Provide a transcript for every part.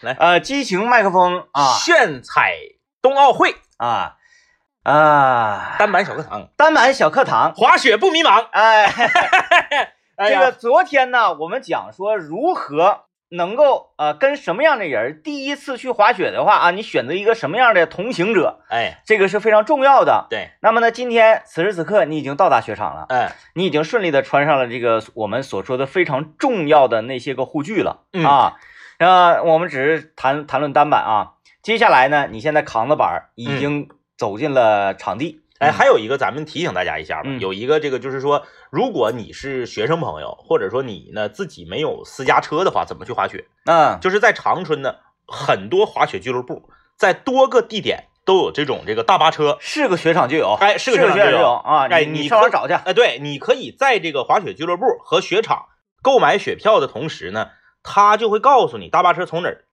来。呃，激情麦克风啊。炫彩冬奥会。啊。啊，单板小课堂，单板小课堂，滑雪不迷茫。哎，哎这个昨天呢，我们讲说如何能够呃跟什么样的人第一次去滑雪的话啊，你选择一个什么样的同行者，哎，这个是非常重要的。对，那么呢，今天此时此刻你已经到达雪场了，嗯，你已经顺利的穿上了这个我们所说的非常重要的那些个护具了、嗯啊。呃，我们只是谈谈论单板啊，接下来呢，你现在扛着板儿已经走进了场地。哎，还有一个，咱们提醒大家一下吧，嗯有一个这个就是说，如果你是学生朋友，或者说你呢自己没有私家车的话，怎么去滑雪？嗯，就是在长春呢，很多滑雪俱乐部在多个地点都有这种这个大巴车。是个雪场就有，哎，是是个个雪场就有。啊。哎你你可上网找去。哎，对，你可以在这个滑雪俱乐部和雪场购买雪票的同时呢，他就会告诉你大巴车从哪儿，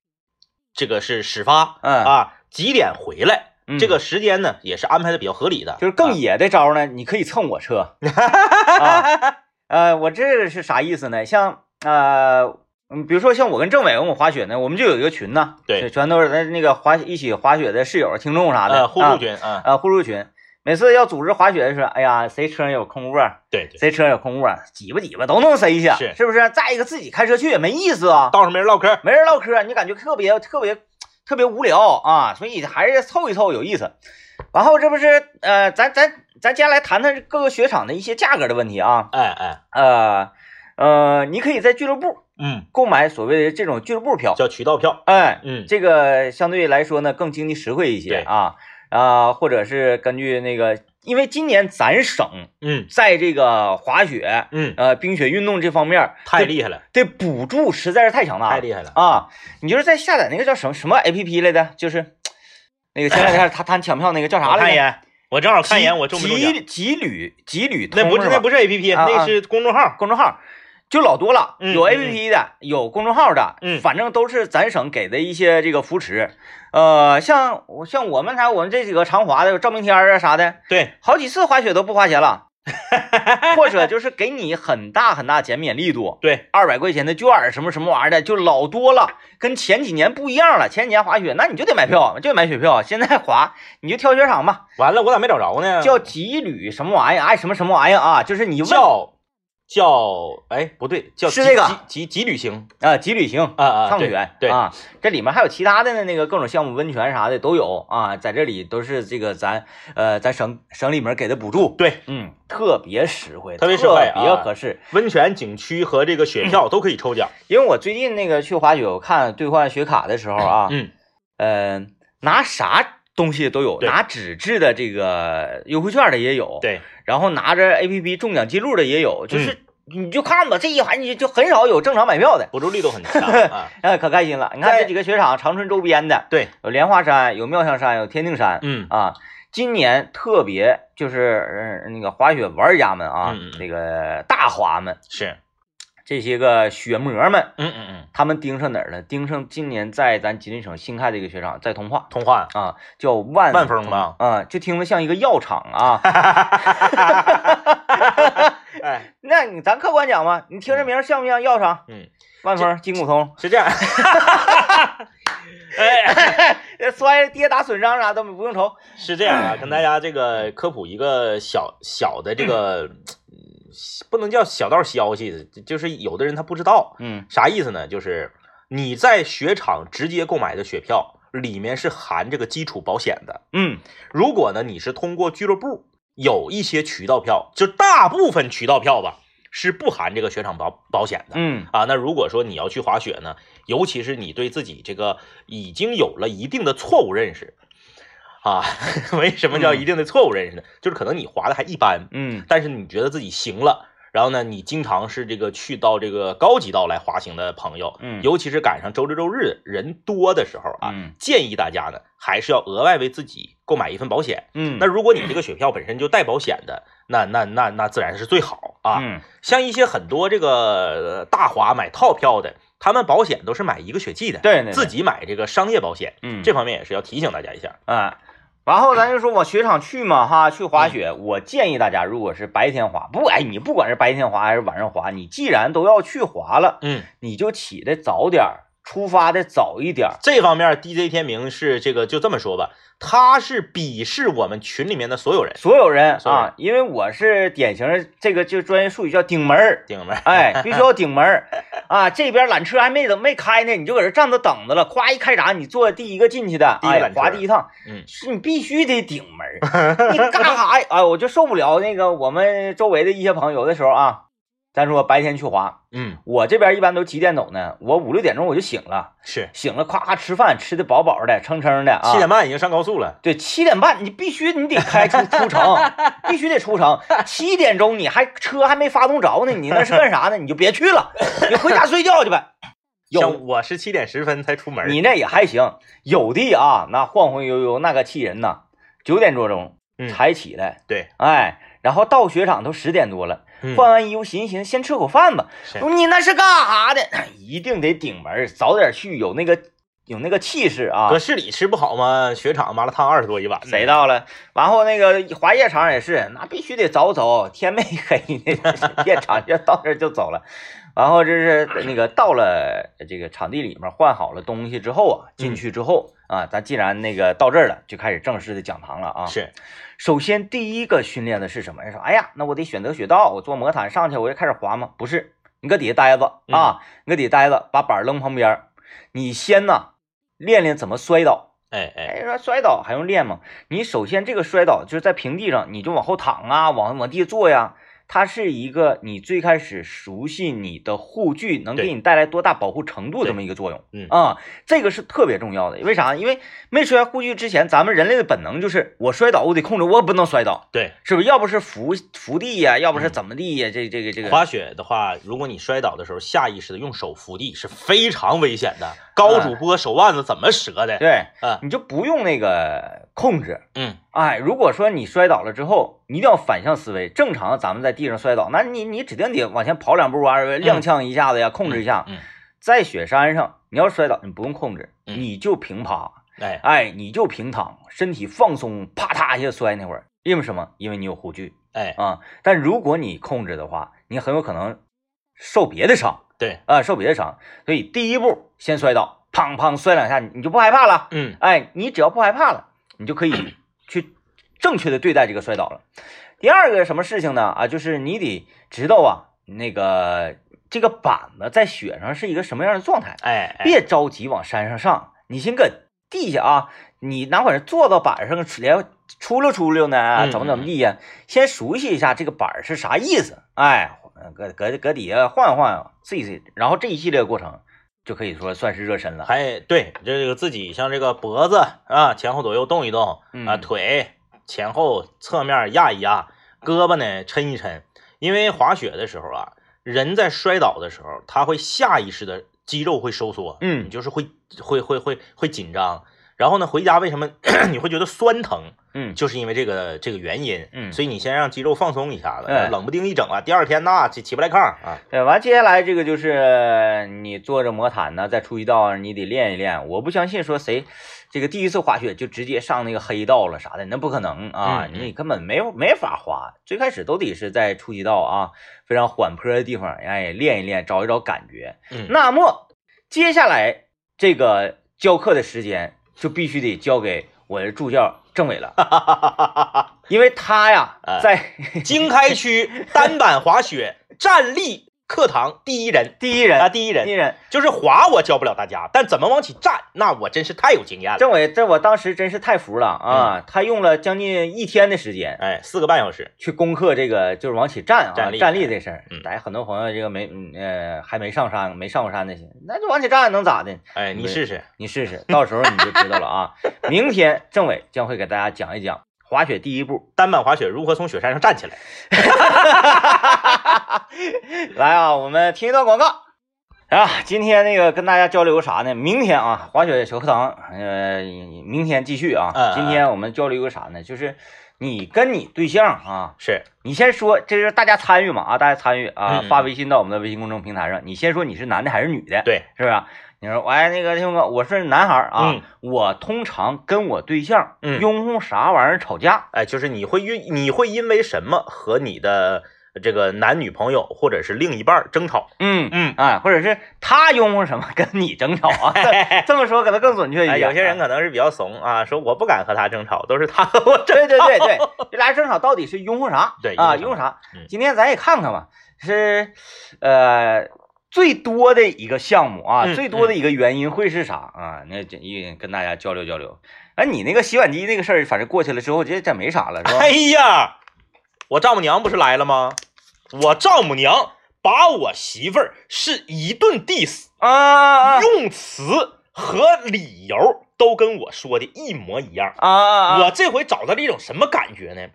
这个是始发嗯啊，几点回来。嗯这个时间呢，也是安排的比较合理的，就是更啊野的招呢，你可以蹭我车 啊。呃，我这是啥意思呢？像呃，嗯，比如说像我跟政委我们滑雪呢，我们就有一个群呢，对全都是咱那个滑一起滑雪的室友、听众啥的，呃互助群啊，啊，互助群。每次要组织滑雪的时候，哎呀，谁车上有空卧，对对，谁车上有空卧，挤吧挤吧都能塞下，是。是不是？再一个自己开车去也没意思啊，道上没人唠嗑，没人唠嗑，你感觉特别特别特别无聊啊，所以还是凑一凑有意思。然后这不是呃，咱咱咱接下来谈谈各个雪场的一些价格的问题啊，哎哎，呃呃，你可以在俱乐部嗯，购买所谓的这种俱乐部票，叫渠道票，哎，嗯，这个相对来说呢更经济实惠一些对啊啊，或者是根据那个，因为今年咱省嗯在这个滑雪嗯，呃冰雪运动这方面太厉害了，这补助实在是太强大了太厉害了，啊！你就是在下载那个叫什么什么 A P P 来的，就是那个前两天他他抢票那个叫啥来着？我看一眼，我正好看一眼，我中不中奖？吉吉旅吉旅那不是那不是是 A P P，那是公众号，公众号，就老多了，有 A P P 的，有公众号的，嗯反正都是咱省给的一些这个扶持。呃，像我像我们才我们这几个常滑的，有赵明天啊啥的，对，好几次滑雪都不花钱了，或者就是给你很大很大减免力度，对，二百块钱的券儿什么什么玩意儿的，就老多了，跟前几年不一样了。前几年滑雪，那你就得买票，就得买雪票。现在滑你就挑雪场吧，完了，我咋没找着呢？叫吉旅什么玩意儿，哎什么什么玩意儿啊，就是你问叫叫哎不对，叫吉是这个吉吉吉旅行啊极旅行。啊啊，对畅选对啊，这里面还有其他的呢，那个各种项目，温泉啥的都有啊，在这里都是这个咱呃咱省省里面给的补助，对，嗯，特别实惠，特别实惠啊特别合适。温泉景区和这个雪票都可以抽奖。因为我最近那个去滑雪，我看兑换雪卡的时候啊，嗯，呃，拿啥东西都有，拿纸质的这个优惠券的也有，，对，然后拿着 A P P 中奖记录的也有，嗯。就是你就看吧，这一环你就很少有正常买票的，补助力度很强 啊。哎，可开心了。你看这几个雪场，长春周边的对，有莲花山，有妙香山，有天定山，嗯。啊，今年特别就是呃那个滑雪玩家们啊，那个大滑们，是，这些个血魔们，嗯嗯嗯，他们盯上哪儿了？盯上今年在咱吉林省新开的一个雪场，在通化通化啊，叫万万丰吧啊，就听着像一个药厂啊。哎，那你咱客观讲嘛，你听这名儿像不像药厂？嗯，万丰、金骨通，是这样。哎，呃摔跌打损伤啥都不用愁。是这样啊，跟大家这个科普一个小小的这个，嗯不能叫小道消息，就是有的人他不知道嗯啥意思呢？就是你在雪场直接购买的雪票里面是含这个基础保险的。嗯如果呢你是通过俱乐部有一些渠道票，就大部分渠道票吧是不含这个雪场保保险的。嗯啊，那如果说你要去滑雪呢，尤其是你对自己这个已经有了一定的错误认识啊，为什么叫一定的错误认识呢？就是可能你滑的还一般，嗯但是你觉得自己行了，然后呢，你经常是这个去到这个高级道来滑行的朋友，嗯尤其是赶上周六周日人多的时候啊，嗯建议大家呢还是要额外为自己购买一份保险。嗯，那如果你这个雪票本身就带保险的，那那那那自然是最好啊。嗯像一些很多这个呃大滑买套票的，他们保险都是买一个雪季的，对对对自己买这个商业保险，嗯这方面也是要提醒大家一下。啊。然后咱就说往雪场去嘛，哈，去滑雪，我建议大家，如果是白天滑，不，哎，你不管是白天滑还是晚上滑，你既然都要去滑了，嗯，你就起得早点儿，出发的早一点。这方面 DJ 天明是这个就这么说吧，他是鄙视我们群里面的所有人，所有人啊，因为我是典型的这个就专业术语叫顶门儿，顶门儿。哎，必须要顶门儿啊！这边缆车还没等没开呢，你就搁这站着等着了，夸一开闸，你坐第一个进去的，哎第一缆，车滑第一趟，嗯是你必须得顶门儿，你干啥呀？哎，我就受不了那个我们周围的一些朋友，有的时候啊，咱说白天去滑，嗯，我这边一般都几点走呢？我五六点钟我就醒了，是醒了咵咵吃饭，吃的饱饱的，撑撑的啊。七点半已经上高速了。对，七点半你必须你得开出出城，必须得出城。七点钟你还车还没发动着呢，你那是干啥呢？你就别去了，你回家睡觉去呗。有我是七点十分才出门，你那也还行，有的啊，那晃晃悠悠那个气人呐。九点多钟嗯才起来，对，哎，然后到雪场都十点多了，嗯换完衣服寻思寻思，先吃口饭吧。是你那是干啥的？一定得顶门，早点去，有那个有那个气势啊搁。市里吃不好吗？雪场麻辣烫二十多一碗，谁到了？然后那个滑夜场也是，那必须得早走，天没黑呢，夜场就到这就走了。然后这是那个到了这个场地里面换好了东西之后啊，进去之后啊，咱既然那个到这儿了，就开始正式的讲堂了啊。是首先第一个训练的是什么？人说，哎呀，那我得选择雪道，我坐魔毯上去，我就开始滑吗？不是，你搁底下待着啊，你搁底下待着，把板儿扔旁边儿，你先呢练练怎么摔倒。哎哎，哎，说摔倒还用练吗？你首先这个摔倒就是在平地上，你就往后躺啊，往往地下坐呀。它是一个你最开始熟悉你的护具能给你带来多大保护程度这么一个作用。嗯啊，这个是特别重要的。为啥？因为没摔护具之前，咱们人类的本能就是我摔倒，我得控制，我不能摔倒，对，是不是？要不是扶扶地呀，要不是嗯怎么地呀？这这个这个滑雪的话，如果你摔倒的时候下意识的用手扶地是非常危险的。高主播手腕子怎么折的？对，嗯你就不用那个控制。嗯，哎，如果说你摔倒了之后，你一定要反向思维。正常咱们在地上摔倒，那你你指定得往前跑两步啊，踉跄一下子呀，控制一下。嗯，在雪山上，你要摔倒，你不用控制，嗯你就平趴，哎，哎，你就平躺，身体放松，啪嗒一下摔那会儿，因为什么？因为你有护具哎，啊。但如果你控制的话，你很有可能受别的伤对，啊，受别的伤。所以第一步先摔倒，砰砰摔两下，你就不害怕了。嗯，哎，你只要不害怕了，你就可以去正确的对待这个摔倒了。第二个什么事情呢？啊，就是你得知道啊，那个这个板子在雪上是一个什么样的状态，哎，哎，别着急往山上上，你先搁地下啊，你哪管是坐到板上连出溜出溜呢，嗯怎么怎么地呀？先熟悉一下这个板儿是啥意思，哎，搁搁搁底下晃悠晃悠，试一试，然后这一系列过程就可以说算是热身了。还对这个自己像这个脖子啊前后左右动一动啊，嗯腿前后侧面压一压，胳膊呢抻一抻，因为滑雪的时候啊，人在摔倒的时候，他会下意识的肌肉会收缩，嗯你就是会会会会会紧张。然后呢，回家为什么 你会觉得酸疼？嗯，就是因为这个这个原因，嗯所以你先让肌肉放松一下子，哎冷不丁一整啊，第二天呐起起不来炕啊，对，完接下来这个就是你坐着魔毯呢，在出一道你得练一练。我不相信说谁这个第一次滑雪就直接上那个黑道了啥的，那不可能啊！你根本没没法滑，最开始都得是在初级道啊，非常缓坡的地方，哎，练一练，找一找感觉。嗯，那么接下来这个教课的时间就必须得交给我的助教政委了，因为他呀哎在 经开区单板滑雪站立课堂第一人第一人啊，第一人第一人。就是滑我教不了大家，但怎么往起站，那我真是太有经验了。政委，这我当时真是太服了啊！他用了将近一天的时间哎，四个半小时，去攻克这个，就是往起站啊，站立站立这事儿嗯。大家很多朋友这个没嗯呃还没上山，没上过山那些，那就往起站能咋的？哎，你试试。你试试，到时候你就知道了啊！明天政委将会给大家讲一讲滑雪第一步。单板滑雪如何从雪山上站起来？来啊，我们听一段广告。啊，今天那个跟大家交流个啥呢？明天啊，滑雪小课堂，呃，明天继续啊。今天我们交流个啥呢？就是你跟你对象啊，是，你先说，这是大家参与嘛啊，大家参与啊，嗯嗯发微信到我们的微信公众平台上，你先说你是男的还是女的，对，是不是？你说，哎，那个听哥，我是男孩啊，嗯我通常跟我对象嗯拥护啥玩意儿吵架？哎，就是你会因你会因为什么和你的这个男女朋友或者是另一半争吵，嗯嗯，啊，或者是他拥护什么跟你争吵啊？这这么说可能更准确一哎，点。有些人可能是比较怂啊，说我不敢和他争吵，都是他和我争。对对对对，这俩人争吵到底是拥护啥？对啊，拥护啥嗯？今天咱也看看吧，是呃最多的一个项目啊，嗯最多的一个原因会是啥啊？那这一跟大家交流交流。哎，你那个洗碗机那个事儿，反正过去了之后，这这没啥了，是吧？哎呀，我丈母娘不是来了吗？我丈母娘把我媳妇儿是一顿 diss，啊用词和理由都跟我说的一模一样。啊啊！我这回找到了一种什么感觉呢？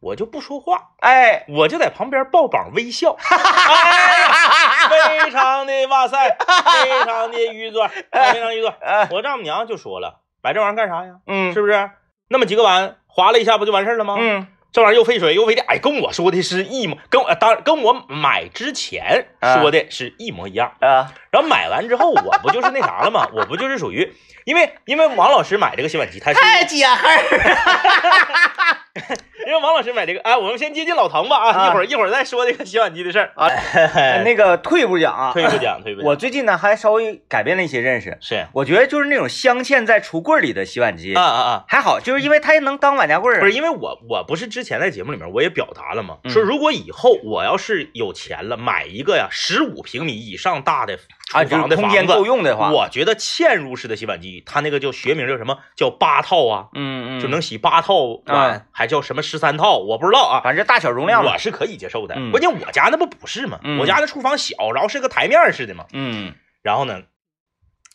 我就不说话，哎，我就在旁边抱膀微笑，哎呀，非常的哇塞，非常的愚拙，非常愚拙。呃我丈母娘就说了，摆这玩意儿干啥呀？嗯是不是？那么几个碗划了一下不就完事儿了吗？嗯这玩意儿又费水又费电，哎，跟我说的是一模，跟我呃当跟我买之前说的是一模一样。啊然后买完之后，我不就是那啥了吗？我不就是属于，因为因为王老师买这个洗碗机，他是太解恨儿 因为王老师买这个，哎，我们先接近老唐吧啊，啊一会儿一会儿再说这个洗碗机的事儿。啊！那个退一步讲啊，退一步讲，退一步，我最近呢还稍微改变了一些认识，是我觉得就是那种镶嵌在橱柜里的洗碗机啊啊啊，还好，就是因为它能当碗夹柜儿。不是因为我我不是之前在节目里面我也表达了吗？嗯说如果以后我要是有钱了，买一个呀十五平米以上大的啊，厨就是空间够用的话，我觉得嵌入式的洗碗机，它那个叫学名叫什么？叫八套啊，嗯嗯，就能洗八套碗，啊还叫什么十三套？我不知道啊。反正大小容量我。是可以接受的，嗯关键我家那不不是吗？嗯我家那厨房小，然后是个台面式的嘛。嗯然后呢，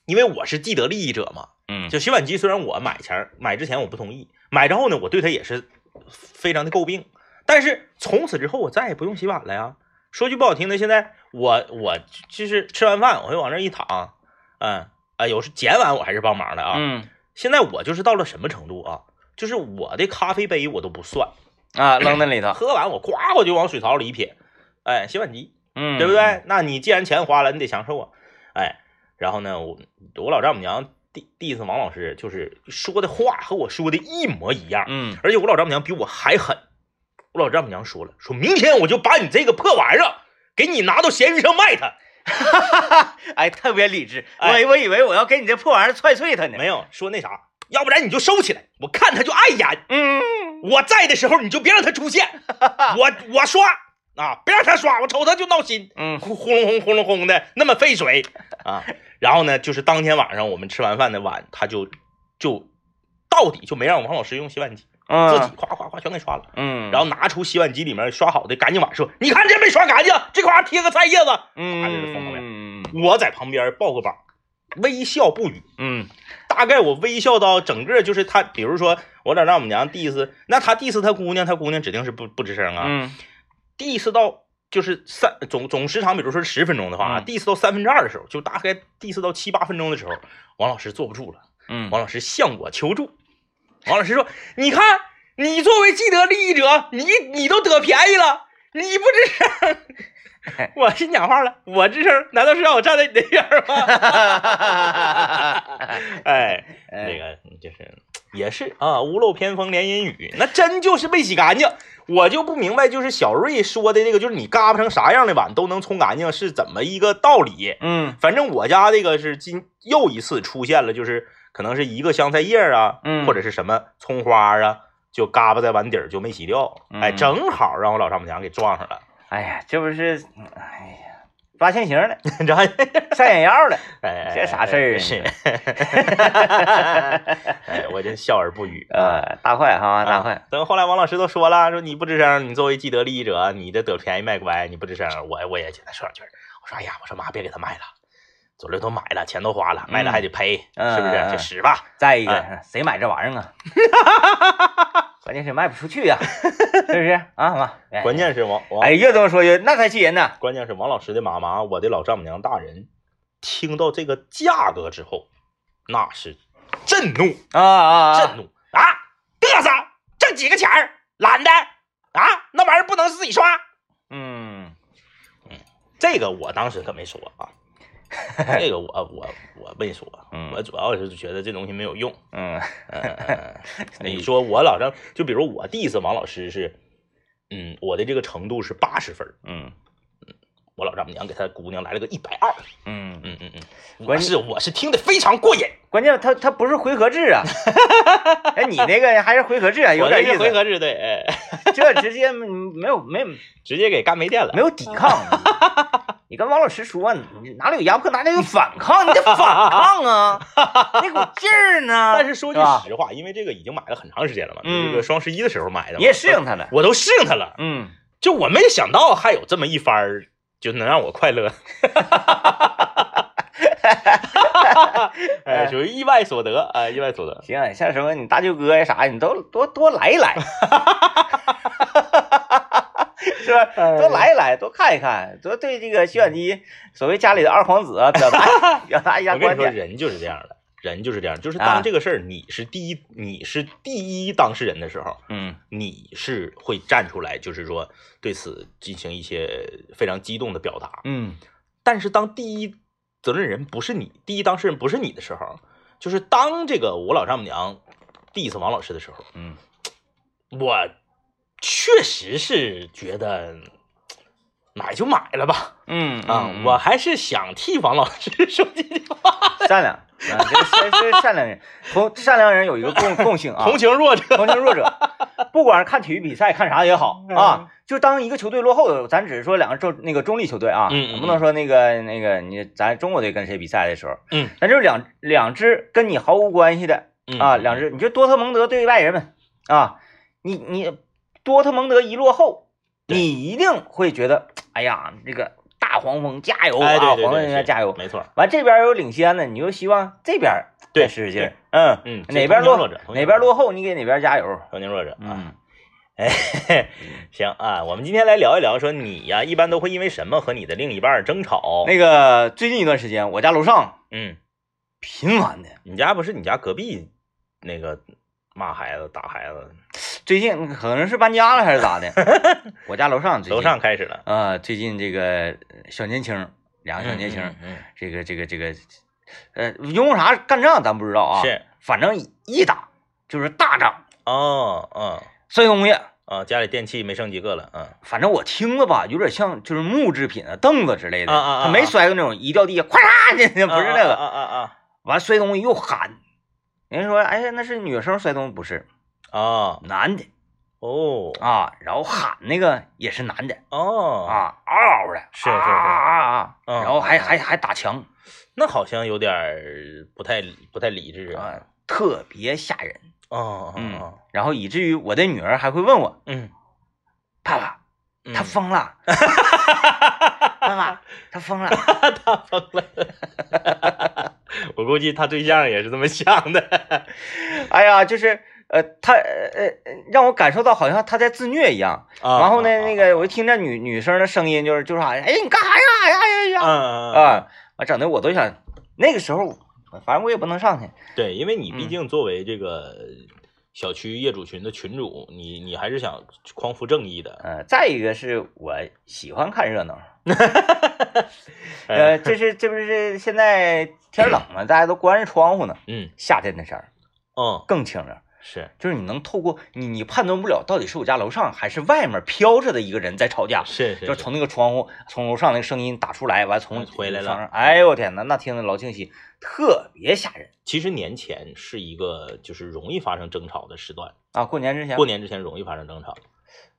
因为我是既得利益者嘛，嗯就洗碗机虽然我买前儿买之前我不同意，买之后呢，我对它也是非常的诟病，但是从此之后我再也不用洗碗了呀。说句不好听的，现在我我就是吃完饭我就往那儿一躺，嗯啊，有时捡碗我还是帮忙的啊。嗯现在我就是到了什么程度啊？就是我的咖啡杯我都不算，啊，扔那里头，喝完我呱我就往水槽里一撇，哎，洗碗机，嗯，对不对？那你既然钱花了，你得享受啊，哎，然后呢，我我老丈母娘第第一次王老师就是说的话和我说的一模一样，嗯而且我老丈母娘比我还狠，我老丈母娘说了，说明天我就把你这个破玩意儿给你拿到闲鱼上卖它，哈哈哈哎，特别理智。我哎我以为我要给你这破玩意儿踹碎它呢。没有说那啥，要不然你就收起来，我看它就碍眼，嗯，我在的时候你就别让它出现，我我刷啊，别让它刷，我瞅它就闹心。嗯呼呼隆轰轰隆轰的那么费水啊。然后呢，就是当天晚上我们吃完饭的碗，他就就到底就没让王老师用洗碗机，自己嗯夸夸夸全给刷了。嗯，然后拿出洗碗机里面刷好的赶紧碗，说：“你看这没刷干净，这块儿贴个菜叶子。嗯”我在旁边抱个膀，微笑不语。嗯大概我微笑到整个就是他，比如说我老丈母娘 diss，那他 diss 他姑娘，他姑娘指定是不不吱声啊。嗯 diss 到就是三总总时长，比如说十分钟的话，diss 到三分之二的时候，就大概 diss 到七八分钟的时候，王老师坐不住了，嗯王老师向我求助。王老师说：“你看，你作为既得利益者，你你都得便宜了，你不吱声。”我心讲话了，我吱声，难道是让我站在你那边儿吗？哎，那哎个就是也是啊，屋漏偏逢连阴雨，那真就是没洗干净。我就不明白，就是小瑞说的这个，就是你嘎巴成啥样的碗都能冲干净，是怎么一个道理？嗯反正我家这个是今又一次出现了，就是可能是一个香菜叶啊，嗯或者是什么葱花啊，就嘎巴在碗底儿就没洗掉，哎，嗯正好让我老丈母娘给撞上了，哎呀，这不是，哎呀，抓现行了，你知道？上眼药了。哎，这啥事儿啊是，哎，我真笑而不语啊。呃，大坏哈，大坏。等后来王老师都说了，说你不吱声，你作为既得利益者，你这得便宜卖乖，你不吱声，我我也简单说两句。我说哎呀，我说妈，别给他卖了，左右都买了，钱都花了，卖了还得赔，嗯是不是？就使吧。再一个哎，谁买这玩意儿啊？关键是卖不出去呀，是不是啊？妈，哎关键是王王，哎，越这么说越那才气人呢。关键是王老师的妈妈，我的老丈母娘大人，听到这个价格之后，那是震怒，啊啊啊！震怒啊！嘚瑟，挣几个钱儿，懒得啊，那玩意儿不能自己刷。嗯嗯这个我当时可没说啊，这个我我我没说，嗯我主要是觉得这东西没有用。嗯 嗯，你说我老丈，就比如我 diss 王老师是，嗯，我的这个程度是八十分儿，嗯我老丈母娘给他姑娘来了个一百二，嗯，嗯嗯嗯，关键是我是听得非常过瘾，关键他他不是回合制啊，哎，你那个还是回合制啊，有点意思。是回合制，对，哎，这直接没有没有直接给干没电了没。有抵抗。你跟王老师说，你哪里有压迫，哪里有反抗，你得反抗啊，那股劲儿呢。但是说句实话，因为这个已经买了很长时间了嘛，嗯这个双十一的时候买的，你也适应他了。我都适应它了。嗯，就我没想到还有这么一番儿，就能让我快乐，哎，属于意外所得啊，意外所得。行，像什么你大舅哥呀啥，你都多多来一来，是吧？多来一来，多看一看，多对这个洗碗机所谓家里的二皇子啊，表达 表达一下我跟你说，观点。人就是这样的，人就是这样，就是啊当这个事儿你是第一，你是第一当事人的时候，嗯你是会站出来，就是说对此进行一些非常激动的表达。嗯但是当第一责任人不是你，第一当事人不是你的时候，就是当这个我老丈母娘 diss 王老师的时候，嗯我确实是觉得买就买了吧，嗯啊，我还是想替王老师 说几句话，善良啊，这是是善良人，同善良人有一个共共性啊，同情弱者。同情弱者，不管是看体育比赛看啥也好嗯。啊，就当一个球队落后的，咱只是说两个中那个中立球队啊，嗯不能说那个那个你咱中国队跟谁比赛的时候，嗯，咱就是两两支跟你毫无关系的啊，嗯两支，你就多特蒙德对外人们啊，你你多特蒙德一落后，你一定会觉得，哎呀，这个大黄蜂加油黄蜂应该加油。没错。完这边有领先的，你就希望这边对再使使劲儿，嗯嗯，哪边落同情弱者，同情哪边落后，你给哪边加油。同情弱者。啊嗯，哎，嘿 行啊，我们今天来聊一聊，说你呀，一般都会因为什么和你的另一半争吵？那个最近一段时间，我家楼上嗯，频繁的，你家不是你家隔壁那个骂孩子、打孩子，最近可能是搬家了还是咋的？我家楼上最近。楼上开始了。啊、最近这个呃小年轻，两个小年轻，嗯嗯这个这个这个，呃，因为啥干仗咱不知道啊，是，反正一打就是大仗，哦，嗯，摔东西。啊，家里电器没剩几个了，嗯，反正我听了吧，有点像就是木制品啊，凳子之类的，啊啊啊他没摔过那种一掉地下咵嚓的，不是那个。啊啊啊。完摔东西又喊，人家说，哎呀，那是女生摔东西，不是啊啊，男的哦啊，然后喊那个也是男的哦，啊，嗷嗷的，是是是啊啊然后还嗯还还打墙那好像有点儿不太不太理智啊。啊，特别吓人，哦，嗯哦，然后以至于我的女儿还会问我，嗯，爸爸，嗯他 疯了，爸爸，他疯了，他疯了。我估计他对象也是这么想的。哎呀，就是呃，他呃呃让我感受到好像他在自虐一样，然然后呢，那个我一听着女女生的声音，就是就是啥，哎，你干啥呀？哎呀呀呀！啊啊，完整的我都想，那个时候反正我也不能上去，对，因为你毕嗯竟作为这个小区业主群的群主，你你还是想匡扶正义的。呃，再一个是我喜欢看热闹，哎呃，这是这不是现在天冷嘛，大家都关着窗户呢，嗯夏天的事儿嗯，更清凉，是就是你能透过你你判断不了到底是我家楼上还是外面飘着的一个人在吵架，是是，就是从那个窗户从楼上那个声音打出来，完从回来了哎呦我天呐，那听着老清晰，特别吓人其实年前是一个就是容易发生争吵的时段，啊！过年之前过，年之前容易发生争吵。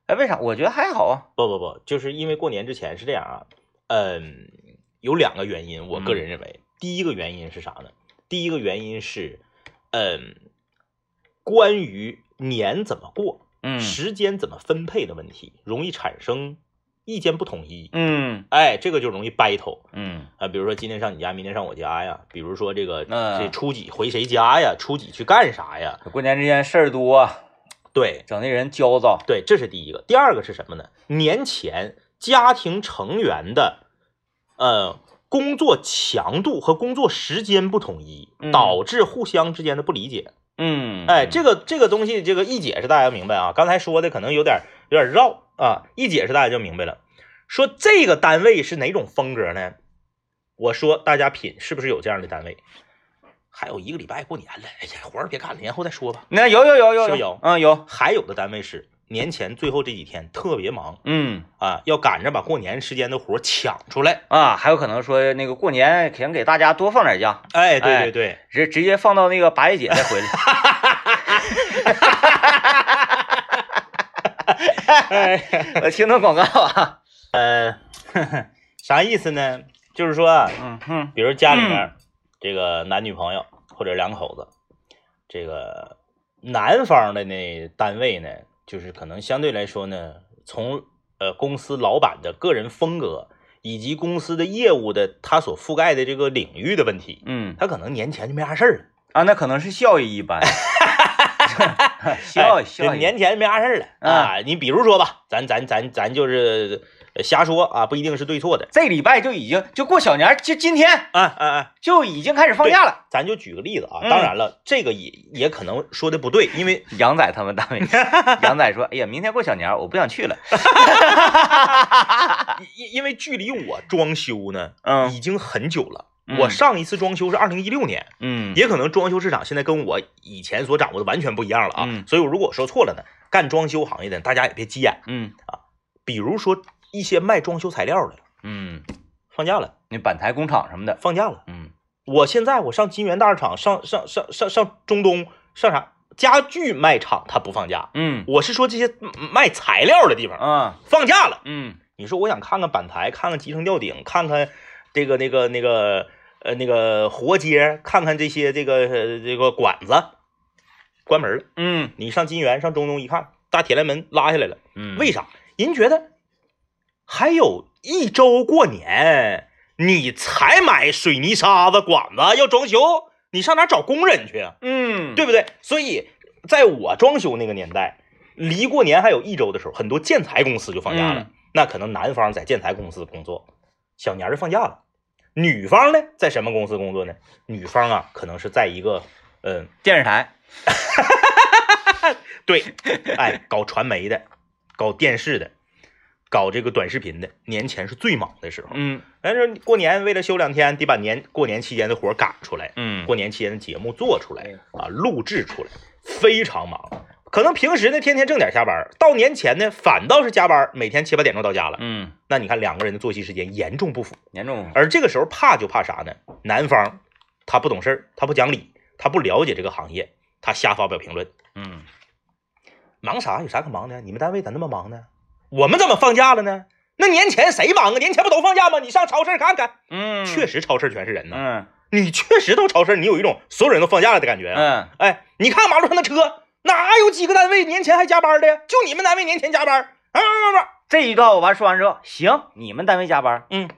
哎，为啥？我觉得还好啊。不不不，就是因为过年之前是这样啊，嗯，有两个原因，我个人认为，第一个原因是啥呢？第一个原因是，嗯，关于年怎么过，嗯时间怎么分配的问题，容易产生意见不统一。嗯哎，这个就容易 battle 嗯啊，比如说今天上你家，明天上我家呀，比如说这个嗯这初几回谁家呀，初几去干啥呀？过年之前事儿多，对，整的人焦躁。对，这是第一个。第二个是什么呢？年前家庭成员的呃工作强度和工作时间不统一，嗯导致互相之间的不理解。嗯，哎，这个这个东西，这个一解释大家明白啊。刚才说的可能有点有点绕啊，一解释大家就明白了。说这个单位是哪种风格呢？我说大家品是不是有这样的单位？还有一个礼拜过年了，哎呀，活儿别干了，年后再说吧。那有有有有有有嗯有，还有的单位是年前最后这几天特别忙嗯啊，要赶着把过年时间的活儿抢出来。啊，还有可能说那个过年想给大家多放点假，哎，对哎对对，直直接放到那个八月节再回来。哎，我听到广告啊，呃，啥意思呢？就是说啊，嗯哼，比如家里面这个男女朋友或者两口子，这个男方的那单位呢，就是可能相对来说呢，从呃公司老板的个人风格以及公司的业务的他所覆盖的这个领域的问题，嗯。他可能年前就没啥事儿了，啊，那可能是效益一般，效益年前没啥事儿了。啊。你比如说吧，咱咱咱咱就是呃瞎说啊，不一定是对错的这礼拜就已经就过小年，就今天啊啊啊。就已经开始放假了。咱就举个例子啊，嗯当然了，这个也也可能说的不对，因为 杨仔他们单位，杨仔说：“哎呀，明天过小年，我不想去了。因因为距离我装修呢，嗯已经很久了。嗯我上一次装修是二零一六年，”嗯也可能装修市场现在跟我以前所掌握的完全不一样了啊。嗯所以如果说错了呢，干装修行业的大家也别急眼。嗯比如说一些卖装修材料的嗯，放假了，那板材工厂什么的，放假了。嗯我现在我上金源大市场，上上上上上中东，上啥家具卖场，他不放假。嗯我是说这些卖材料的地方啊放假了。嗯你说我想看看板材，看看集成吊顶，看看这个那个那个呃那个活接，看看这些这个呃这个管子，关门了。嗯你上金源上中东一看，大铁栏门拉下来了，嗯，为啥？人觉得还有一周过年，你才买水泥沙子管子要装修，你上哪找工人去啊？嗯对不对？所以在我装修那个年代，离过年还有一周的时候，很多建材公司就放假了。嗯那可能男方在建材公司工作，小年儿就放假了。女方呢，在什么公司工作呢？女方啊，可能是在一个嗯、电视台，对，哎，搞传媒的，搞电视的，搞这个短视频的，年前是最忙的时候。嗯但是过年为了休两天，得把年过年期间的活赶出来。嗯过年期间的节目做出来啊，录制出来，非常忙。可能平时呢天天正点下班，到年前呢反倒是加班，每天七八点钟到家了。嗯，那你看两个人的作息时间严重不符，严重，而这个时候怕就怕啥呢？男方他不懂事儿，他不讲理，他不了解这个行业，他瞎发表评论，嗯忙啥？有啥可忙的？你们单位咋那么忙呢？我们怎么放假了呢？那年前谁忙啊？年前不都放假吗？你上超市看看，嗯，确实超市全是人呢。嗯你确实到超市，你有一种所有人都放假了的感觉啊。嗯哎，你看马路上的车，哪有几个单位年前还加班的呀？就你们单位年前加班啊啊啊啊！这一段我完说完之后，行，你们单位加班，嗯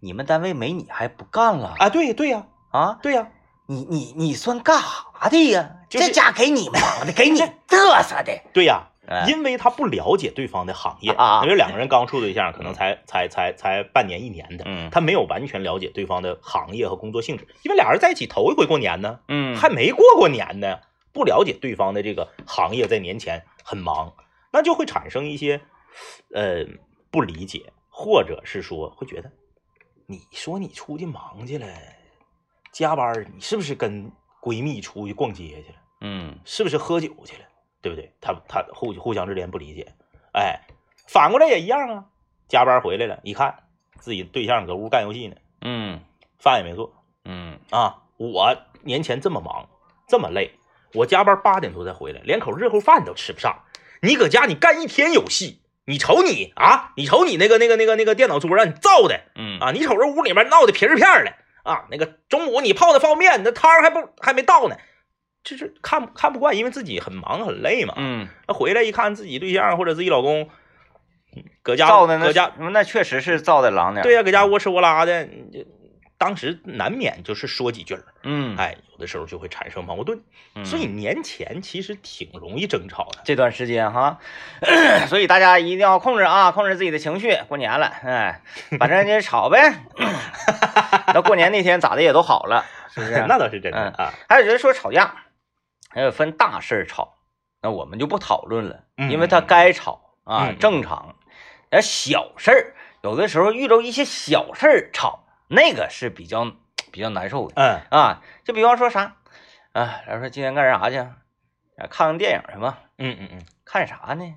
你们单位没你还不干了啊，对对呀、啊？对呀、你你你算干啥的呀？就是这家给你忙的，给你嘚瑟的。对呀、哎因为他不了解对方的行业，啊因为两个人刚处对象，可能才才才才半年一年的，嗯。他没有完全了解对方的行业和工作性质，因为俩人在一起头一回过年呢，嗯。还没过过年呢，不了解对方的这个行业，在年前很忙，那就会产生一些呃不理解，或者是说会觉得，你说你出去忙去了，加班儿，你是不是跟闺蜜出去逛街去了？嗯。是不是喝酒去了？对不对？他他互互相之间不理解，哎，反过来也一样啊。加班回来了，一看自己对象搁屋干游戏呢，嗯饭也没做嗯啊。我年前这么忙，这么累，我加班八点多才回来，连口热乎饭都吃不上。你搁家你干一天游戏，你瞅你啊，你瞅你那个那个那个那个电脑桌让你造的嗯啊，你瞅这屋里面闹的皮儿片儿的啊，那个中午你泡的方便面，那汤还不还没到呢，就是看不看不惯，因为自己很忙很累嘛。嗯，那回来一看自己对象或者自己老公，搁家造的那搁家，那确实是造的狼点。对，呀、搁家窝吃窝拉的，你这当时难免就是说几句儿，嗯，哎，有的时候就会产生矛盾。嗯所以年前其实挺容易争吵的。这段时间哈，所以大家一定要控制啊，控制自己的情绪。过年了，哎，反正就是吵呗。到过年那天咋的也都好了，是不是？那倒是真的嗯啊，还有人说吵架，还有分大事儿吵，那我们就不讨论了，嗯因为他该吵啊，嗯正常。而小事儿，有的时候遇到一些小事儿吵，那个是比较比较难受的嗯啊。就比方说啥，啊，然后说今天干啥去？啊看看电影去吧。嗯嗯嗯，看啥呢？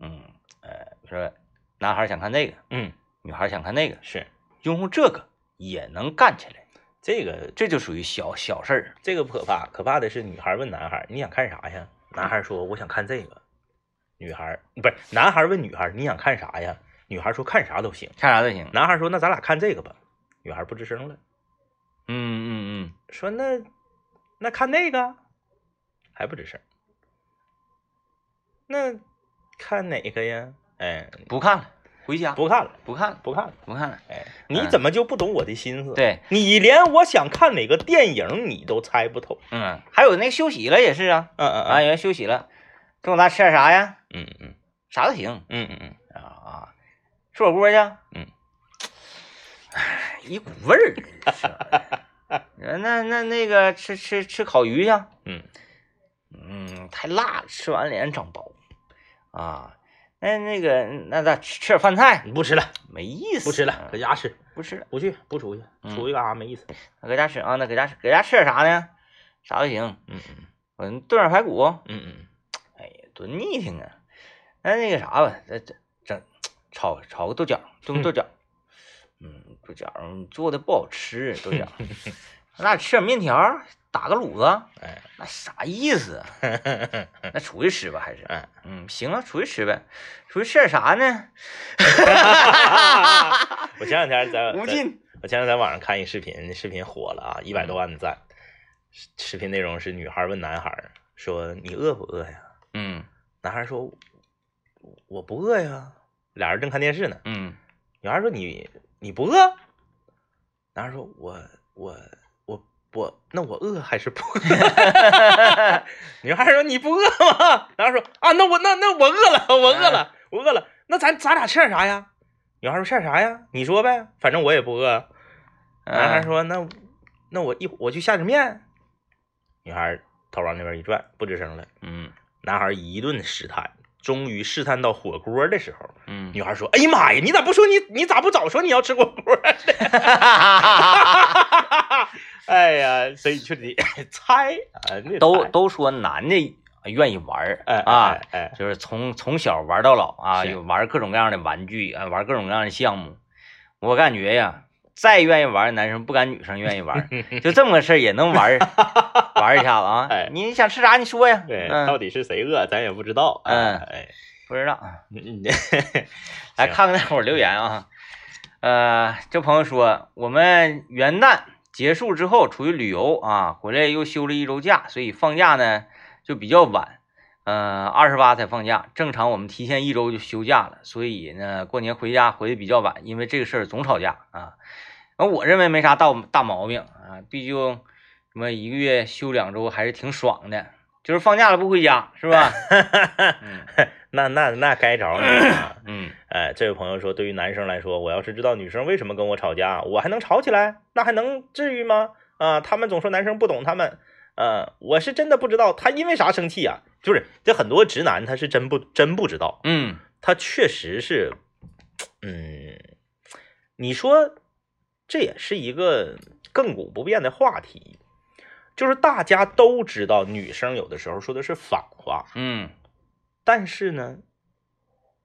嗯，呃，说男孩想看这个，嗯，女孩想看那个，是用这个也能干起来，这个这就属于小小事儿。这个不可怕，可怕的是女孩问男孩你想看啥呀？男孩说我想看这个，女孩不是男孩问女孩你想看啥呀？女孩说看啥都行。看啥都行。男孩说那咱俩看这个吧。女孩不吱声了。嗯嗯嗯，说那那看那个还不吱声。那看哪个呀？哎，不看了，回家不看了，不看了，不看了。不看了。哎，你怎么就不懂我的心思？对，你连我想看哪个电影你都猜不透。嗯，还有那休息了也是啊，嗯嗯啊，有人休息了，中午咱吃点啥呀？嗯嗯啥都行嗯嗯嗯啊啊，吃火锅去。嗯，哎，一股味儿。那那那个吃吃吃烤鱼去。嗯嗯，太辣了，吃完脸长包啊。那那个那咱吃吃点饭菜，你，不吃了，没意思。不吃了，搁家吃，不吃了，不去，不出去，嗯出去干啥没意思。那搁家吃啊。那搁家吃，搁家吃点啥呢？啥都行。嗯嗯我炖点排骨，嗯嗯哎呀，多腻挺啊！那那个啥吧，这这整炒炒个豆角，炖个豆角。嗯，豆角做的不好吃，豆角。那吃点面条，打个卤子，哎，那啥意思啊？那出去吃吧，还是？嗯嗯，行啊，出去吃呗。出去吃点啥呢？我前两天在在无尽。我前两天在网上看一视频，那视频火了啊，一百多万的赞。视视频内容是女孩问男孩说：“你饿不饿呀嗯？”男孩说：“我不饿呀。”俩人正看电视呢。嗯女孩说：“你你不饿？”男孩说：“我我我我那我饿还是不饿？” 女孩说：“你不饿吗？”男孩说：“啊，那我那那我饿了，我饿了，我饿了。那咱咱俩吃点啥呀？”女孩说：“吃点啥呀？你说呗，反正我也不饿。”男孩说：“那那我一我去下点面。”女孩头往那边一转，不吱声了。嗯男孩一顿试探，终于试探到火锅的时候，嗯女孩说：“哎呀妈呀，你咋不说你你咋不早说你要吃火锅呢？” 所以就得 猜都都说男的愿意玩儿哎啊，就是从从小玩到老啊，有玩各种各样的玩具啊，玩各种各样的项目。我感觉呀，再愿意玩的男生不敢女生愿意玩，就这么个事儿也能玩玩一下子啊 哎。你想吃啥你说呀？对，嗯到底是谁饿咱也不知道。嗯哎，不知道。嗯来看看大伙儿留言啊。呃，这朋友说，我们元旦结束之后出去旅游啊，回来又休了一周假，所以放假呢就比较晚。呃，二十八才放假，正常我们提前一周就休假了，所以呢，过年回家回的比较晚，因为这个事儿总吵架啊。那我认为没啥大大毛病啊，毕竟什么一个月休两周还是挺爽的，就是放假了不回家是吧？嗯那那那该着你了。嗯哎，这位朋友说，对于男生来说，我要是知道女生为什么跟我吵架，我还能吵起来？那还能至于吗？啊，他们总说男生不懂他们，呃，我是真的不知道他因为啥生气啊？就是这很多直男他是真不真不知道，嗯他确实是，嗯，你说这也是一个亘古不变的话题，就是大家都知道女生有的时候说的是反话，嗯但是呢，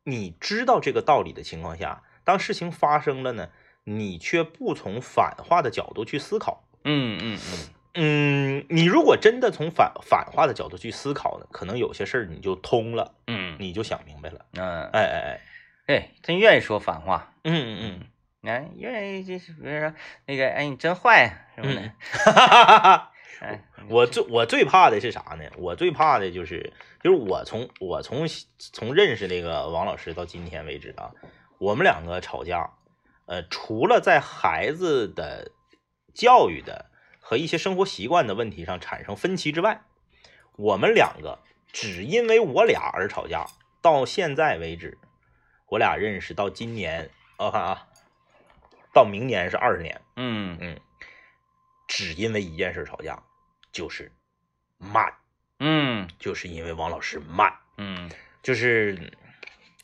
你知道这个道理的情况下，当事情发生了呢，你却不从反话的角度去思考。嗯嗯嗯。嗯，你如果真的从反反话的角度去思考呢，可能有些事儿你就通了，嗯你就想明白了。嗯，哎哎哎，真愿意说反话，嗯，嗯嗯哎，愿意就是比如说那个，哎，你真坏什么的，嗯，哈哈哈哈。哎，我最我最怕的是啥呢？我最怕的就是就是我从我从从认识那个王老师到今天为止啊，我们两个吵架，呃，除了在孩子的教育的和一些生活习惯的问题上产生分歧之外，我们两个只因为我俩而吵架，到现在为止，我俩认识到今年，我看啊，到明年是二十年。嗯嗯，只因为一件事吵架，就是慢，嗯。就是因为王老师慢，嗯。就是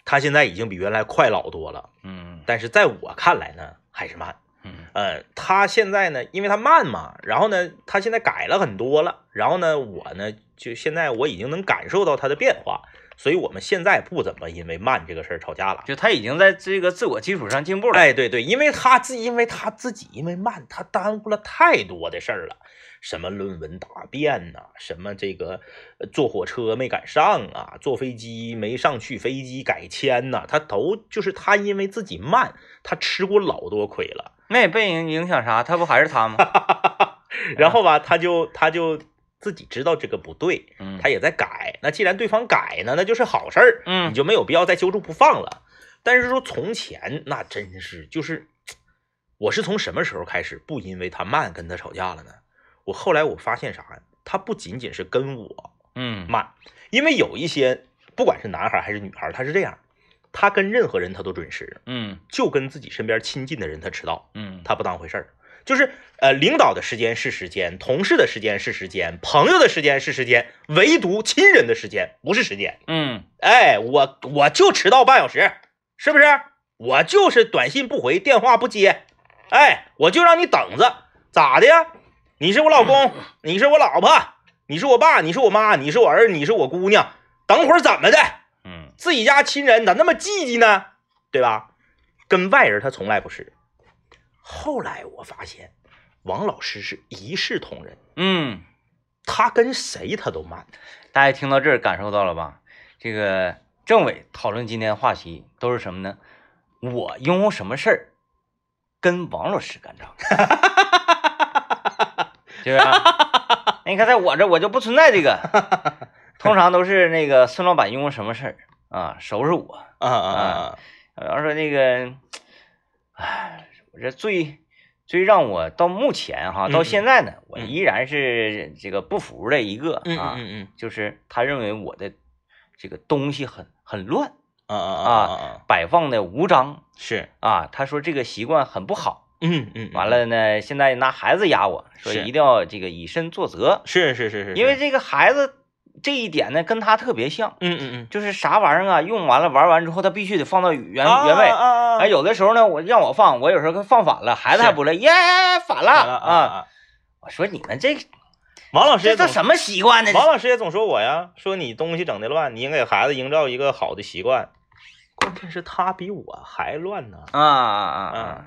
他现在已经比原来快老多了，嗯。但是在我看来呢，还是慢。嗯。呃，他现在呢，因为他慢嘛，然后呢，他现在改了很多了，然后呢，我呢，就现在我已经能感受到他的变化，所以我们现在不怎么因为慢这个事儿吵架了。就他已经在这个自我基础上进步了。哎，对对，因为他自因为他自己因为慢，他耽误了太多的事儿了，什么论文答辩呐、什么这个呃坐火车没赶上啊，坐飞机没上去，飞机改签呐、他都就是他因为自己慢，他吃过老多亏了。那也被影影响啥？他不还是他吗？然后吧，他就他就自己知道这个不对，嗯他也在改。那既然对方改呢，那就是好事儿，嗯你就没有必要再揪住不放了。但是说从前那真是就是，我是从什么时候开始不因为他慢跟他吵架了呢？我后来我发现啥呀？他不仅仅是跟我嗯慢，因为有一些不管是男孩还是女孩，他是这样，他跟任何人他都准时，嗯就跟自己身边亲近的人他迟到。嗯他不当回事儿。就是呃，领导的时间是时间，同事的时间是时间，朋友的时间是时间，唯独亲人的时间不是时间。嗯哎，我我就迟到半小时，是不是？我就是短信不回，电话不接，哎，我就让你等着，咋的呀？你是我老公，你是我老婆，你是我爸，你是我妈，你是我儿，你是我姑娘，等会儿怎么的？嗯自己家亲人咋那么积极呢？对吧？跟外人他从来不是。后来我发现，王老师是一视同仁，嗯，他跟谁他都慢。大家听到这儿感受到了吧？这个政委讨论今天话题都是什么呢？我因为什么事儿跟王老师干仗，是不是啊？你看在我这我就不存在这个，通常都是那个孙老板因为什么事儿啊，收拾我。啊啊啊！然后说那个，唉，我这最最让我到目前哈，嗯到现在呢，我嗯依然是这个不服的一个嗯啊，就是他认为我的这个东西很很乱，嗯啊啊啊啊！摆放的无章是，啊，他说这个习惯很不好。嗯嗯，完了呢，现在拿孩子压我说是一定要这个以身作则，是是是是，因为这个孩子这一点呢跟他特别像，嗯嗯嗯，就是啥玩意儿啊，用完了玩完之后，他必须得放到原啊原位。啊啊哎，有的时候呢，我让我放，我有时候放反了，孩子还不乐意，耶，反了啊啊！啊！我说你们这王老师也这这什么习惯呢？王老师也总说我呀，说你东西整的乱，你应该给孩子营造一个好的习惯。关键是他比我还乱呢，啊啊啊啊！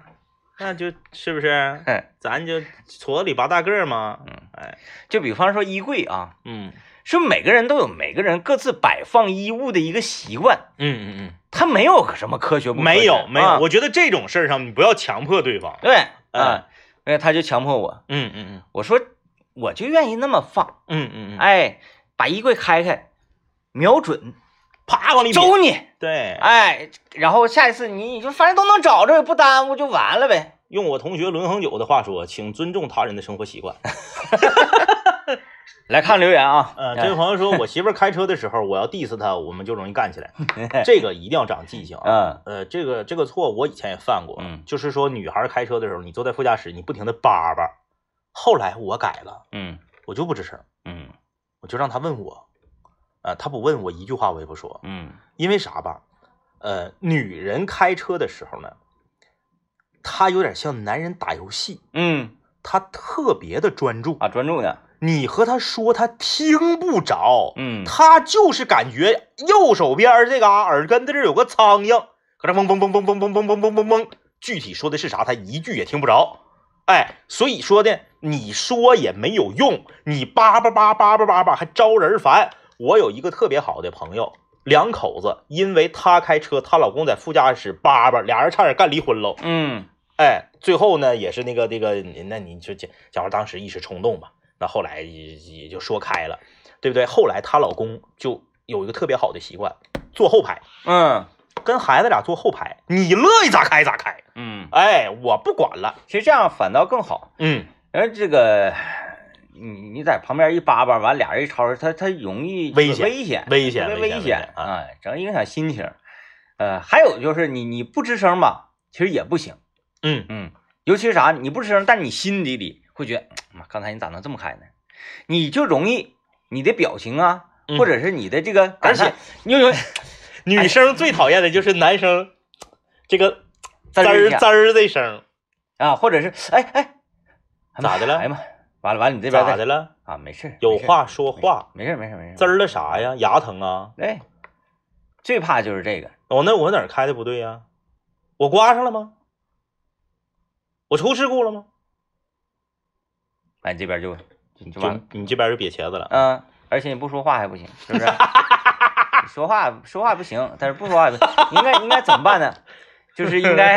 那就是不是？哎，咱就矬子里拔大个儿嘛。嗯，哎，就比方说衣柜啊，嗯是每个人都有每个人各自摆放衣物的一个习惯，嗯嗯嗯。他没有什么科学不嗯，科学没有没有，啊。我觉得这种事儿上你不要强迫对方。对嗯。啊，因为他就强迫我，嗯嗯嗯。我说我就愿意那么放，嗯嗯嗯，哎，把衣柜开开，瞄准啪往里周你，对，哎，然后下一次你你就反正都能找着，也不耽误就完了呗。用我同学伦恒久的话说，请尊重他人的生活习惯。来看留言啊，呃，这位朋友说，我媳妇儿开车的时候，我要 diss 她，我们就容易干起来。这个一定要长记性啊。嗯。呃，这个这个错我以前也犯过，嗯。就是说女孩开车的时候，你坐在副驾驶，你不停的叭叭。后来我改了，嗯。我就不吱声，嗯。我就让她问我，呃，她不问我一句话我也不说，嗯。因为啥吧？呃，女人开车的时候呢，她有点像男人打游戏，嗯。她特别的专注，啊，专注的，你和他说他听不着，嗯他就是感觉右手边这嘎耳根子这儿有个苍蝇，搁这嗡嗡嗡嗡嗡嗡嗡嗡嗡嗡嗡，具体说的是啥，他一句也听不着。哎，所以说呢，你说也没有用，你叭叭叭叭叭叭叭还招人烦。我有一个特别好的朋友，两口子，因为她开车，她老公在副驾驶叭叭，俩人差点干离婚喽。嗯哎，最后呢，也是那个那个，那你就讲讲话当时一时冲动吧，那后来也也就说开了，对不对？后来她老公就有一个特别好的习惯，坐后排，嗯跟孩子俩坐后排，你乐意咋开咋开，嗯，哎，我不管了，其实这样反倒更好。嗯，然后这个你你在旁边一叭叭，完俩人一吵吵，他他容易危险危险危险危危险啊，整影响心情。呃，还有就是你你不吱声吧，其实也不行。嗯嗯，尤其是啥，你不吱声，但你心底里会觉得，妈，刚才你咋能这么开呢？你就容易你的表情啊，嗯或者是你的这个感而且叹，你有有 女生最讨厌的就是男生这个滋 滋儿一下滋儿这声，啊，或者是哎哎，哎妈咋的了哎呀妈，完了完了，你这边再咋的了？啊？没事，有没事话说话，没事没事没事，滋儿了啥呀？牙疼啊？哎，最怕就是这个，我那我哪儿开的不对呀？我刮上了吗？我出事故了吗？完这边就就就完了，你这边就瘪茄子了。嗯，而且你不说话还不行，是不是？你说话说话不行，但是不说话也不行，应该应该怎么办呢？就是应该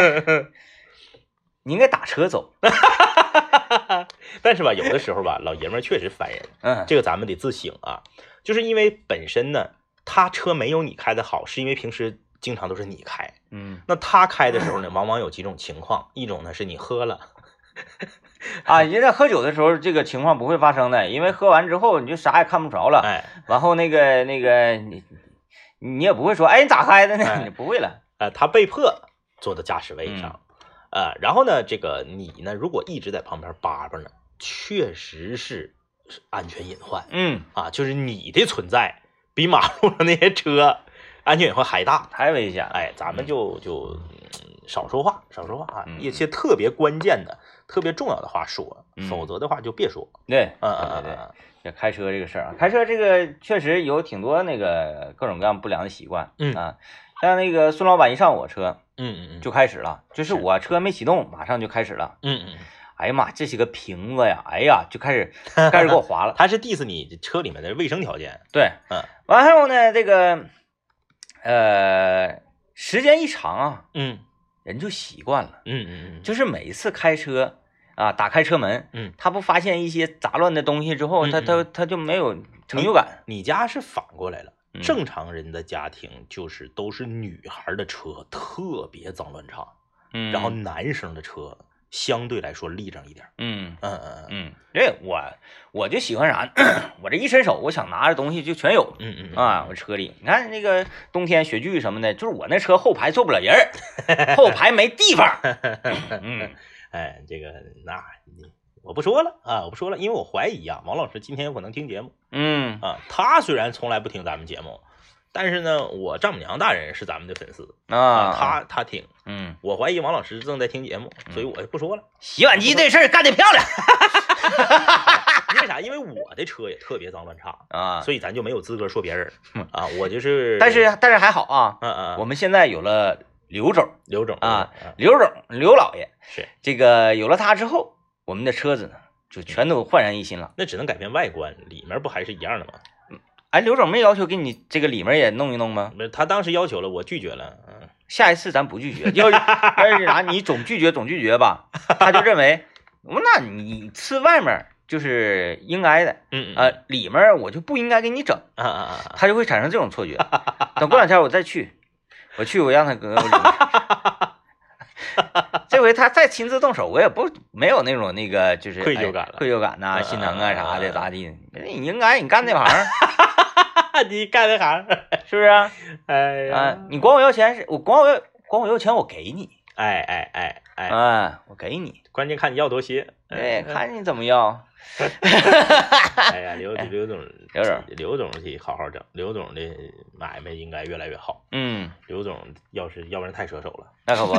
你应该打车走，但是吧，有的时候吧，老爷们儿确实烦人，嗯，这个咱们得自省啊。就是因为本身呢，他车没有你开的好，是因为平时经常都是你开。嗯那他开的时候呢，往往有几种情况，一种呢是你喝了，啊，人在喝酒的时候这个情况不会发生的，因为喝完之后你就啥也看不着了，哎，然后那个那个你你也不会说，哎，你咋开的呢？哎你不会了，呃，他被迫坐到驾驶位上，嗯呃，然后呢，这个你呢，如果一直在旁边叭叭呢，确实是是安全隐患嗯，啊，就是你的存在比马路上那些车安全隐患还大。太危险了，哎，咱们就就嗯少说话，少说话啊，嗯一些特别关键的、特别重要的话说，嗯。否则的话就别说。对，嗯对对对。嗯嗯嗯。这开车这个事儿啊，开车这个确实有挺多那个各种各样不良的习惯，嗯。啊，像那个孙老板一上我车嗯嗯嗯，就开始了，就是是。我车没启动，马上就开始了，嗯嗯，哎呀妈，这些个瓶子呀，哎呀，就开始开始给我划了，他是 diss 你车里面的卫生条件。对，嗯，完后呢，这个呃，时间一长啊，嗯人就习惯了，嗯嗯嗯，就是每一次开车啊，打开车门，嗯，他不发现一些杂乱的东西之后，他嗯。他他就没有成就感，你家是反过来了。嗯。正常人的家庭就是都是女孩的车特别脏乱差，嗯，然后男生的车相对来说立正一点。嗯。嗯嗯嗯嗯，这我我就喜欢啥呢？我这一伸手，我想拿的东西就全有嗯嗯啊！我车里，你看那个冬天雪具什么的，就是我那车后排坐不了人儿，后排没地方。嗯，哎，这个那我不说了啊，我不说了，因为我怀疑啊，王老师今天有可能听节目嗯啊。他虽然从来不听咱们节目，但是呢，我丈母娘大人是咱们的粉丝啊，她她听。嗯，我怀疑王老师正在听节目，所以我就不说了。洗碗机这事儿干得漂亮 因为啥？因为我的车也特别脏乱差，啊！所以咱就没有资格说别人啊。我就是，但是但是还好啊，嗯嗯，我们现在有了刘总刘总啊嗯刘总刘老爷，是，这个有了他之后，我们的车子呢就全都焕然一新了。那只能改变外观，里面不还是一样的吗？哎，刘总没要求给你这个里面也弄一弄吗？不是，他当时要求了，我拒绝了。嗯，下一次咱不拒绝，要是要是啥你总拒绝总拒绝吧，他就认为那你吃外面就是应该的，嗯嗯呃，里面我就不应该给你整，啊啊啊啊！他就会产生这种错觉。等过两天我再去，我去我让他搁我。这回他再亲自动手，我也不没有那种那个就是愧疚感了哎愧疚感呐、嗯心疼啊啥的咋地？你应该你干这行儿 你干这行，是不是啊？哎呀，啊，你管我要钱是我管我要管我要钱我给你，哎哎哎哎，啊，我给你，关键看你要多些。对，嗯看你怎么要。哎呀，刘刘总，刘总，刘总得好好整，刘总的买卖应该越来越好。嗯，刘总要是要不然太射手了。那可不，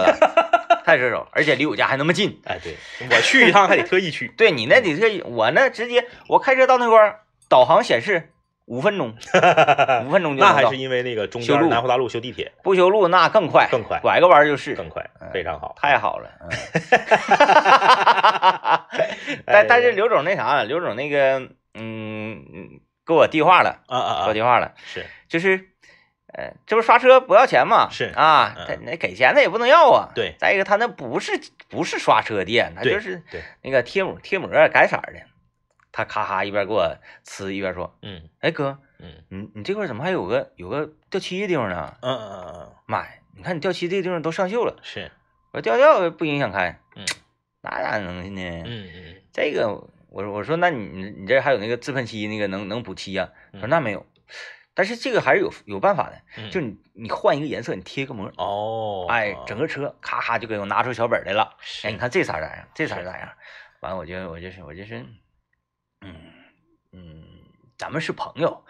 太射手，而且离我家还那么近。哎，对我去一趟还得特意去。对你那得特，我那直接我开车到那块儿，导航显示五分钟，五分钟就到那还是因为那个中修路间南湖大路修地铁不修路那更快，更快拐个弯就是，更快嗯，非常好。太好了。但但是刘总那啥，刘总那个嗯嗯给我递话了，啊啊啊，给我递话了，是就是。呃，这不刷车不要钱吗？是啊，嗯他那给钱他也不能要啊。对再一个，他那不是不是刷车店，他就是对，那个贴膜贴膜改色儿的。他咔咔一边给我呲一边说嗯：“哎哥，嗯你你这块怎么还有个有个掉漆的地方呢？嗯嗯嗯嗯，妈呀，你看你掉漆这个地方都上锈了。是，我说掉掉不影响开，嗯，那咋能呢？嗯嗯这个我说我说那你你这还有那个自喷漆那个能能补漆呀、他说嗯那没有，但是这个还是有有办法的，嗯，就你你换一个颜色，你贴个膜，哦，哎，整个车咔咔就给我拿出小本来了。是哎，你看这色咋样？这色咋样？完了，我就我就是我就是，嗯嗯，咱们是朋友。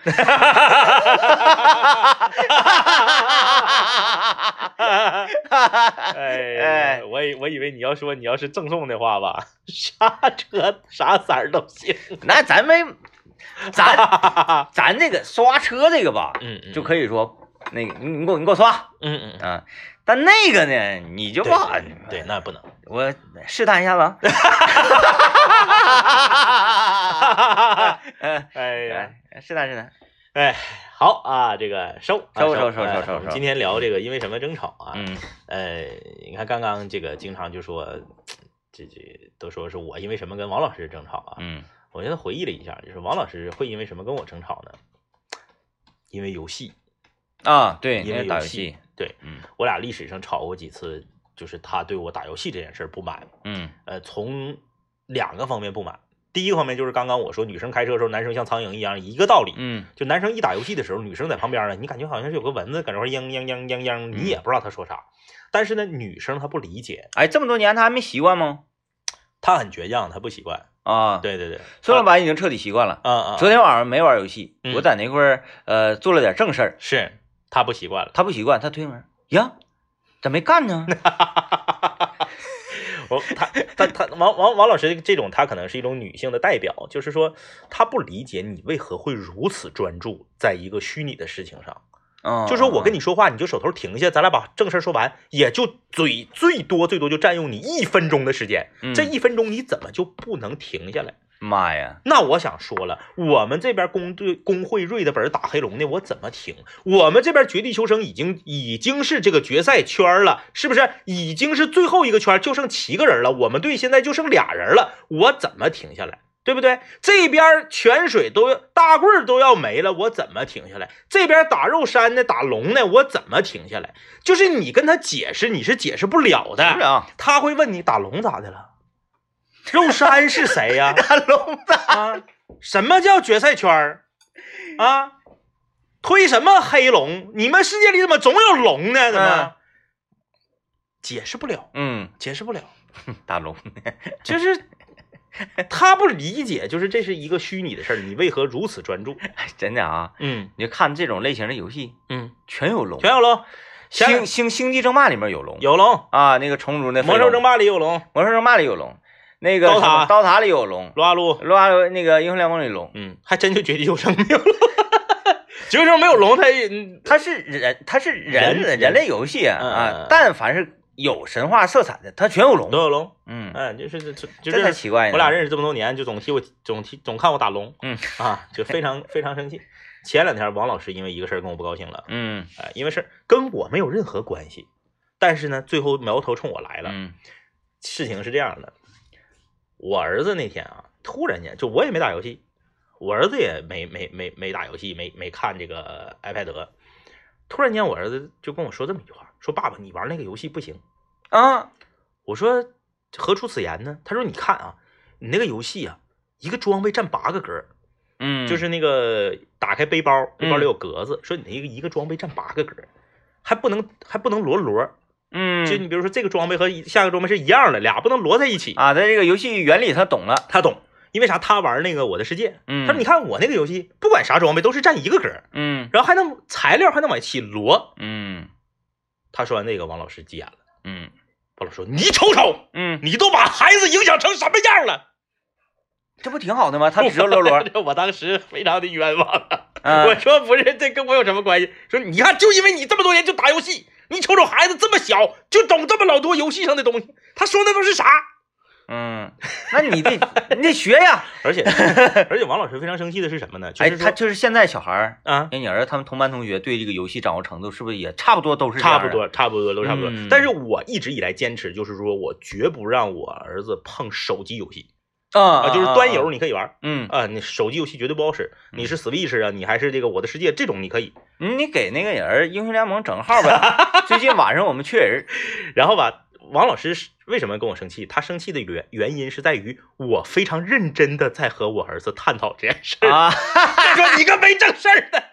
哎呀，我以我以为你要说你要是赠送的话吧，啥车啥色儿都行。那咱们，咱咱这个刷车这个吧，嗯嗯，就可以说那个你你给我你给我刷嗯嗯嗯，啊，但那个呢，你就对把对对，那不能。我试探一下子 哈，嗯，哎呀，是的，是的，哎，好啊，这个收收收收收收。今天聊这个，因为什么争吵啊？嗯，呃，你看刚刚这个经常就说，这这都说是我因为什么跟王老师争吵啊？嗯，我现在回忆了一下，就是王老师会因为什么跟我争吵呢？因为游戏啊，对，因为打游戏，对，嗯，我俩历史上吵过几次，就是他对我打游戏这件事不满，嗯，呃，从。两个方面不满。第一个方面就是刚刚我说女生开车的时候，男生像苍蝇一样，一个道理。嗯就男生一打游戏的时候，女生在旁边呢，你感觉好像是有个蚊子搁那块儿嘤嘤嘤嘤嘤，你也不知道他说啥。但是呢，女生她不理解，哎，这么多年她还没习惯吗？她很倔强，她不习惯。啊，，对对对，孙老板已经彻底习惯了。啊啊，昨天晚上没玩游戏，嗯我在那块儿呃做了点正事儿，是她不习惯了。他不习惯，他推门呀，咋没干呢？我他他他王王王老师这种，他可能是一种女性的代表，就是说他不理解你为何会如此专注在一个虚拟的事情上。嗯，就说我跟你你说话，你就手头停下，咱俩把正事儿说完，也就嘴最多最多就占用你一分钟的时间。嗯这一分钟你怎么就不能停下来？妈呀，那我想说了，我们这边工队工会瑞的本打黑龙的，我怎么停？我们这边绝地求生已经已经是这个决赛圈了，是不是？已经是最后一个圈，就剩七个人了。我们队现在就剩俩人了，我怎么停下来？对不对？这边泉水都大棍儿都要没了，我怎么停下来？这边打肉山的、打龙的，我怎么停下来？就是你跟他解释，你是解释不了的。是啊，他会问你打龙咋的了？肉山是谁呀、大龙子，啊，什么叫决赛圈儿？啊？推什么黑龙？你们世界里怎么总有龙呢？怎么、嗯解释不了？嗯，解释不了，大龙，就是他不理解，就是这是一个虚拟的事儿，你为何如此专注？真的啊，嗯。你就看这种类型的游戏，嗯，全有龙，全有龙，星星星星际争霸里面有龙，有龙，啊，那个虫族那魔兽争，霸里有龙，魔兽争霸里有龙，那个刀塔刀塔里有龙，撸啊撸，撸啊撸那个英雄联盟里有龙，嗯，还真就绝地求生没 有龙，绝地求生没有龙，他也 嗯它是人，它是人人人类游戏啊嗯但凡是有神话色彩的，它全有龙都，有龙，嗯，嗯，就是就就就这才奇怪呢。我俩认识这么多年，就总替我总替总看我打龙，嗯啊，就非常非常生气。前两天王老师因为一个事儿跟我不高兴了，嗯哎，因为事跟我没有任何关系，但是呢，最后苗头冲我来了。嗯事情是这样的，我儿子那天啊，突然间就我也没打游戏，我儿子也没没没没打游戏，没没看这个 iPad，突然间我儿子就跟我说这么一句话，说爸爸你玩那个游戏不行。啊，我说何出此言呢？他说你看啊，你那个游戏啊，一个装备占八个格儿，嗯，就是那个打开背包，背包里有格子，说你那个一个装备占八个格，还不能还不能摞摞，嗯，就你比如说这个装备和一下个装备是一样的，俩不能摞在一起。啊，他这个游戏原理他懂了，他懂，因为啥？他玩那个我的世界，嗯，他说你看我那个游戏，不管啥装备都是占一个格，嗯然后还能材料还能往一起摞。嗯他说完那个，王老师急眼了。嗯王老师说：“你瞅瞅，嗯，你都把孩子影响成什么样了？” 这不挺好的吗？他只知道摞摞，我当时非常的冤枉我说不是，这跟我有什么关系？说你看，就因为你这么多年就打游戏，你瞅瞅孩子这么小就懂这么老多游戏上的东西，他说那都是啥？嗯，那你得你得学呀。而且而且王老师非常生气的是什么呢？就哎，是说他就是现在小孩儿，啊，跟你儿子他们同班同学对这个游戏掌握程度是不是也差不多都是差不？多，差不多都差不多。嗯但是我一直以来坚持就是说我绝不让我儿子碰手机游戏啊啊，就是端游，你可以玩嗯，啊，你手机游戏绝对不好使。你是 Switch 啊，你还是这个我的世界这种你可以。嗯你给那个人英雄联盟整号呗。最近晚上我们缺人，然后吧，王老师是为什么跟我生气？他生气的原原因是在于我非常认真的在和我儿子探讨这件事儿。啊，说你个没正事儿的，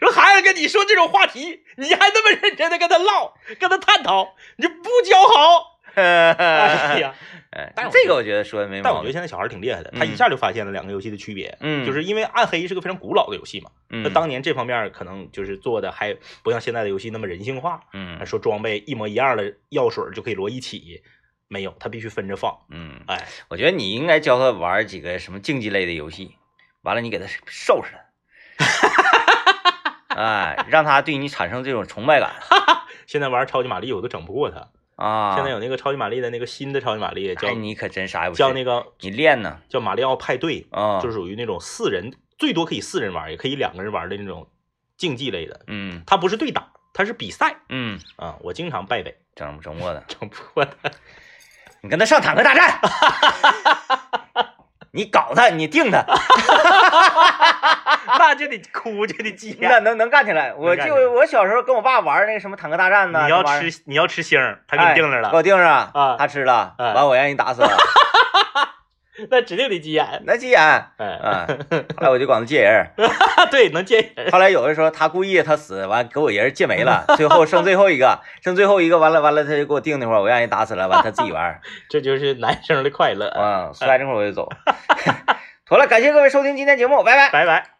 说孩子跟你说这种话题，你还那么认真的跟他唠，跟他探讨，你就不教好。哎呀，哎但是我这个我觉得说的没毛病。但我觉得现在小孩挺厉害的，他一下就发现了两个游戏的区别。嗯就是因为暗黑是个非常古老的游戏嘛，那嗯当年这方面可能就是做的还不像现在的游戏那么人性化。嗯说装备一模一样的药水就可以摞一起，没有，他必须分着放。嗯，哎，我觉得你应该教他玩几个什么竞技类的游戏，完了你给他收拾他，哎，让他对你产生这种崇拜感 现在玩超级玛丽我都整不过他。啊。现在有那个超级玛丽的那个新的超级玛丽叫哎，你可真啥也不是，叫那个你练呢叫马里奥派对，啊，就是属于那种四人最多可以四人玩，也可以两个人玩的那种竞技类的。嗯它不是对打，它是比赛嗯，啊。我经常败北，整不整过的，整不过他。你跟他上坦克大战，你搞他，你定他，那就得哭，就得急眼。那能能干起来。我就我小时候跟我爸玩那个什么坦克大战呢，你要吃，你要吃星，他给你定着了，哎给我定上啊他吃了，哎完我让人打死了，那指定得急眼。那急眼。哎，啊，后来我就管他借人，对，能借人。后来有的时候他故意他死，完给我人借没了，最后剩最后一个，剩最后一个，完了完了他就给我定那会儿，我让人打死了，完他自己玩，这就是男生的快乐。啊，摔这会儿我就走。妥了，感谢各位收听今天节目，拜拜。拜拜。